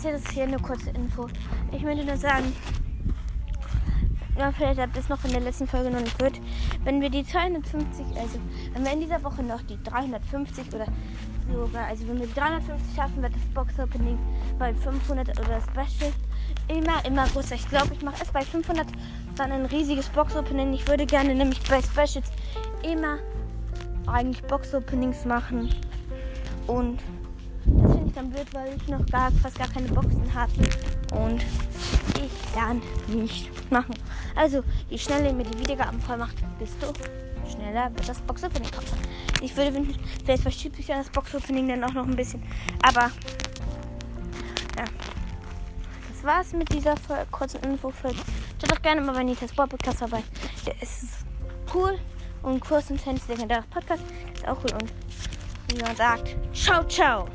Ist jetzt hier eine kurze Info. Ich möchte nur sagen, ja, vielleicht habt ihr es noch in der letzten Folge noch nicht gehört. Wenn wir die 250, also wenn wir in dieser Woche noch die 350 oder sogar, also wenn wir die 350 schaffen, wird das Box Opening bei 500 oder das Special immer, immer größer. Ich glaube, ich mache es bei 500 dann ein riesiges Box Opening. Ich würde gerne nämlich bei Specials immer eigentlich Box Openings machen. Und ich dann blöd, weil ich noch gar, fast gar keine Boxen habe. Und ich dann nicht machen. Also, je schneller ihr mir die Wiedergaben voll macht, desto schneller wird das Box Opening kommen. Ich würde wünschen, vielleicht verschiebt sich das Box Opening dann auch noch ein bisschen. Aber, ja. Das war's mit dieser kurzen Info. Schaut doch gerne mal bei Nitas Podcast vorbei. Der ist cool und Kurs und legendärer Podcast ist auch cool und wie man sagt, ciao, ciao.